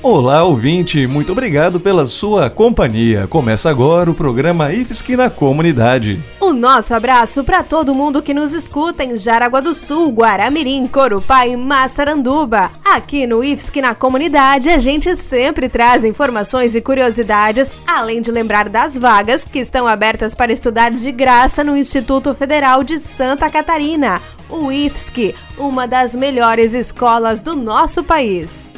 Olá, ouvinte, muito obrigado pela sua companhia. Começa agora o programa IFSC na Comunidade. O nosso abraço para todo mundo que nos escuta em Jaraguá do Sul, Guaramirim, Corupá e Massaranduba. Aqui no IFSC na Comunidade, a gente sempre traz informações e curiosidades, além de lembrar das vagas que estão abertas para estudar de graça no Instituto Federal de Santa Catarina, o IFSC, uma das melhores escolas do nosso país.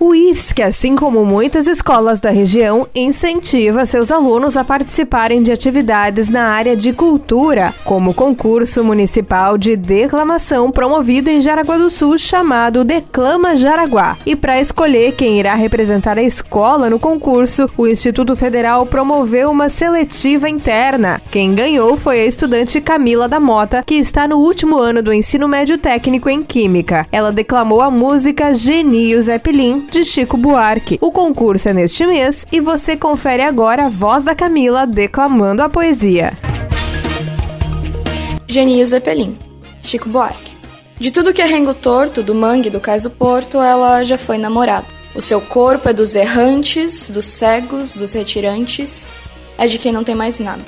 O IFSC, assim como muitas escolas da região, incentiva seus alunos a participarem de atividades na área de cultura, como o concurso municipal de declamação promovido em Jaraguá do Sul chamado Declama Jaraguá. E para escolher quem irá representar a escola no concurso, o Instituto Federal promoveu uma seletiva interna. Quem ganhou foi a estudante Camila da Mota, que está no último ano do ensino médio técnico em Química. Ela declamou a música Genio Zeppelin de Chico Buarque. O concurso é neste mês e você confere agora a voz da Camila declamando a poesia. Genio Zeppelin, Chico Buarque. De tudo que é rengo torto, do mangue, do cais do porto, ela já foi namorada. O seu corpo é dos errantes, dos cegos, dos retirantes, é de quem não tem mais nada.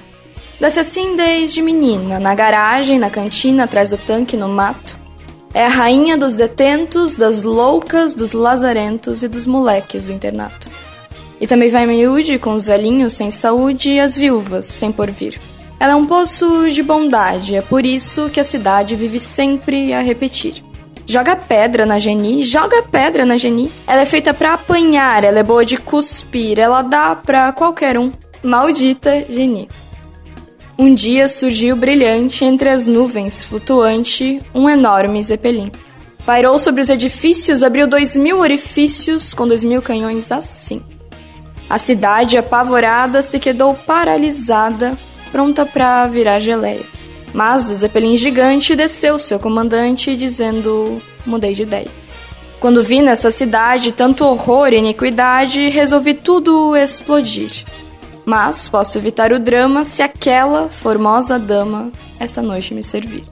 Desce assim desde menina, na garagem, na cantina, atrás do tanque, no mato. É a rainha dos detentos, das loucas, dos lazarentos e dos moleques do internato. E também vai miúde com os velhinhos sem saúde e as viúvas sem porvir. Ela é um poço de bondade, é por isso que a cidade vive sempre a repetir. Joga pedra na Geni, joga pedra na Geni. Ela é feita para apanhar, ela é boa de cuspir, ela dá pra qualquer um. Maldita Geni. Um dia surgiu brilhante entre as nuvens, flutuante, um enorme zeppelin. Pairou sobre os edifícios, abriu dois mil orifícios com dois mil canhões assim. A cidade, apavorada, se quedou paralisada, pronta para virar geleia. Mas do zeppelin gigante desceu seu comandante, dizendo: mudei de ideia. Quando vi nessa cidade tanto horror e iniquidade, resolvi tudo explodir. Mas posso evitar o drama se aquela formosa dama essa noite me servir.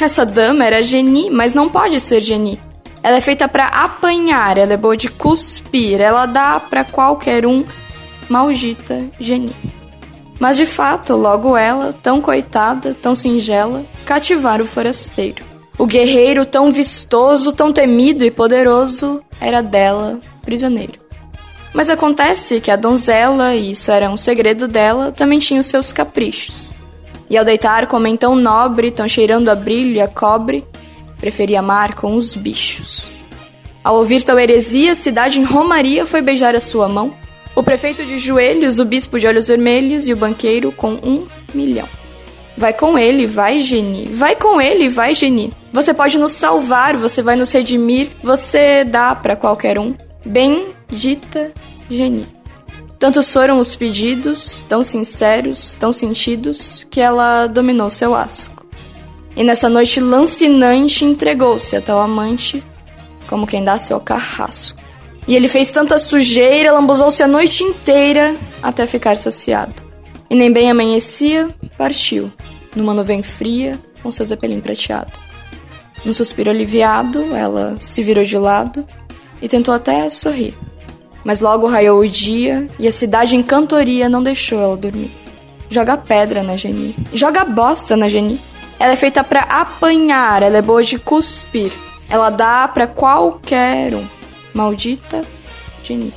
Essa dama era Geni, mas não pode ser Geni. Ela é feita para apanhar, ela é boa de cuspir, ela dá para qualquer um. Maldita Geni. Mas de fato, logo ela, tão coitada, tão singela, cativar o forasteiro. O guerreiro tão vistoso, tão temido e poderoso, era dela prisioneiro. Mas acontece que a donzela, e isso era um segredo dela, também tinha os seus caprichos. E ao deitar com homem tão nobre, tão cheirando a brilho e a cobre, preferia amar com os bichos. Ao ouvir tal heresia, a cidade em Romaria foi beijar a sua mão, o prefeito de joelhos, o bispo de olhos vermelhos e o banqueiro com um milhão. Vai com ele, vai, Geni. Vai com ele, vai, Geni. Você pode nos salvar, você vai nos redimir, você dá para qualquer um. Bendita Geni. Tantos foram os pedidos, tão sinceros, tão sentidos, que ela dominou seu asco. E nessa noite lancinante entregou-se a tal amante, como quem dá seu carrasco. E ele fez tanta sujeira, lambuzou-se a noite inteira, até ficar saciado. E nem bem amanhecia, partiu, numa nuvem fria, com seu zeppelin prateado. Num suspiro aliviado, ela se virou de lado e tentou até sorrir. Mas logo raiou o dia e a cidade em cantoria não deixou ela dormir. Joga pedra na Geni. Joga bosta na Geni. Ela é feita para apanhar, ela é boa de cuspir. Ela dá para qualquer um. Maldita Geni.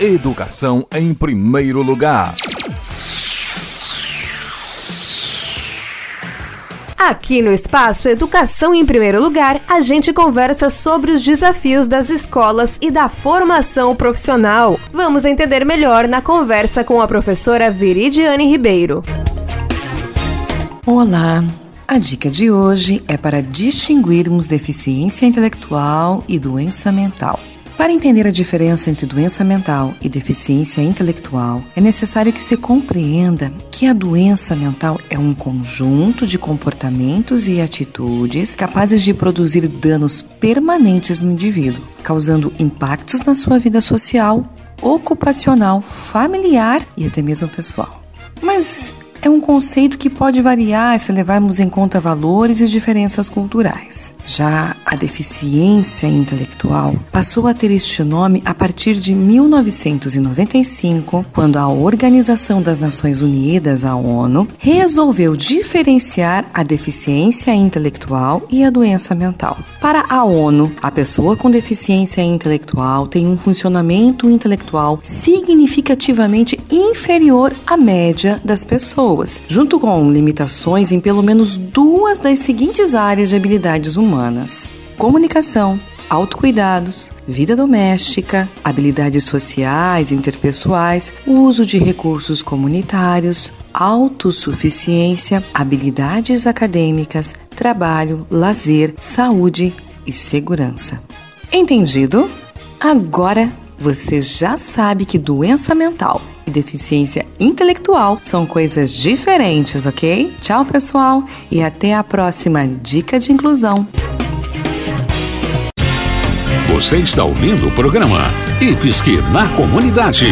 Educação em primeiro lugar. Aqui no Espaço Educação em Primeiro Lugar, a gente conversa sobre os desafios das escolas e da formação profissional. Vamos entender melhor na conversa com a professora Viridiane Ribeiro. Olá! A dica de hoje é para distinguirmos deficiência intelectual e doença mental. Para entender a diferença entre doença mental e deficiência intelectual, é necessário que se compreenda que a doença mental é um conjunto de comportamentos e atitudes capazes de produzir danos permanentes no indivíduo, causando impactos na sua vida social, ocupacional, familiar e até mesmo pessoal. Mas é um conceito que pode variar se levarmos em conta valores e diferenças culturais. Já a deficiência intelectual passou a ter este nome a partir de 1995, quando a Organização das Nações Unidas, a ONU, resolveu diferenciar a deficiência intelectual e a doença mental. Para a ONU, a pessoa com deficiência intelectual tem um funcionamento intelectual significativamente inferior à média das pessoas, junto com limitações em pelo menos duas das seguintes áreas de habilidades humanas humanas: comunicação, autocuidados, vida doméstica, habilidades sociais, interpessoais, uso de recursos comunitários, autossuficiência, habilidades acadêmicas, trabalho, lazer, saúde e segurança. Entendido? Agora você já sabe que doença mental e deficiência intelectual são coisas diferentes, ok? Tchau, pessoal, e até a próxima Dica de Inclusão. Você está ouvindo o programa IFSC na Comunidade.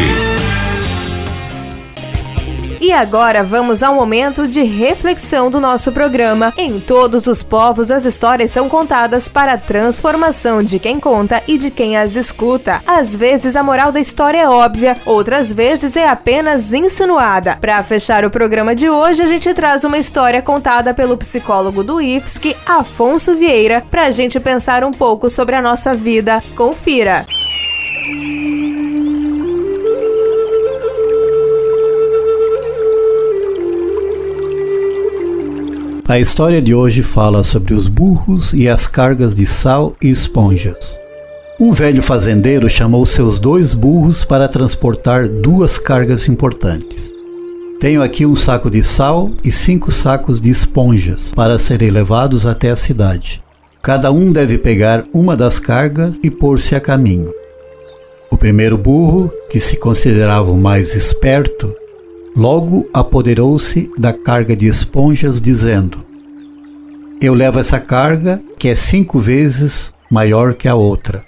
E agora vamos ao momento de reflexão do nosso programa. Em todos os povos, as histórias são contadas para a transformação de quem conta e de quem as escuta. Às vezes a moral da história é óbvia, outras vezes é apenas insinuada. Para fechar o programa de hoje, a gente traz uma história contada pelo psicólogo do IFSC, Afonso Vieira, para a gente pensar um pouco sobre a nossa vida. Confira! A história de hoje fala sobre os burros e as cargas de sal e esponjas. Um velho fazendeiro chamou seus dois burros para transportar duas cargas importantes. Tenho aqui um saco de sal e cinco sacos de esponjas para serem levados até a cidade. Cada um deve pegar uma das cargas e pôr-se a caminho. O primeiro burro, que se considerava o mais esperto, Logo apoderou-se da carga de esponjas, dizendo: Eu levo essa carga, que é cinco vezes maior que a outra.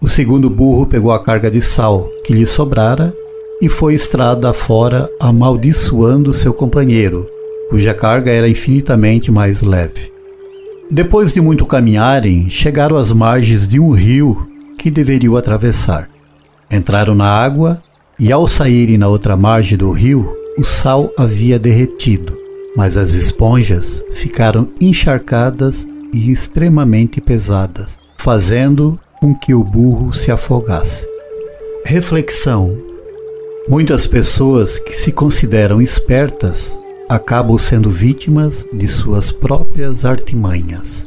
O segundo burro pegou a carga de sal que lhe sobrara e foi estrada fora, amaldiçoando seu companheiro, cuja carga era infinitamente mais leve. Depois de muito caminharem, chegaram às margens de um rio que deveriam atravessar. Entraram na água e ao saírem na outra margem do rio, o sal havia derretido, mas as esponjas ficaram encharcadas e extremamente pesadas, fazendo com que o burro se afogasse. Reflexão: Muitas pessoas que se consideram espertas acabam sendo vítimas de suas próprias artimanhas.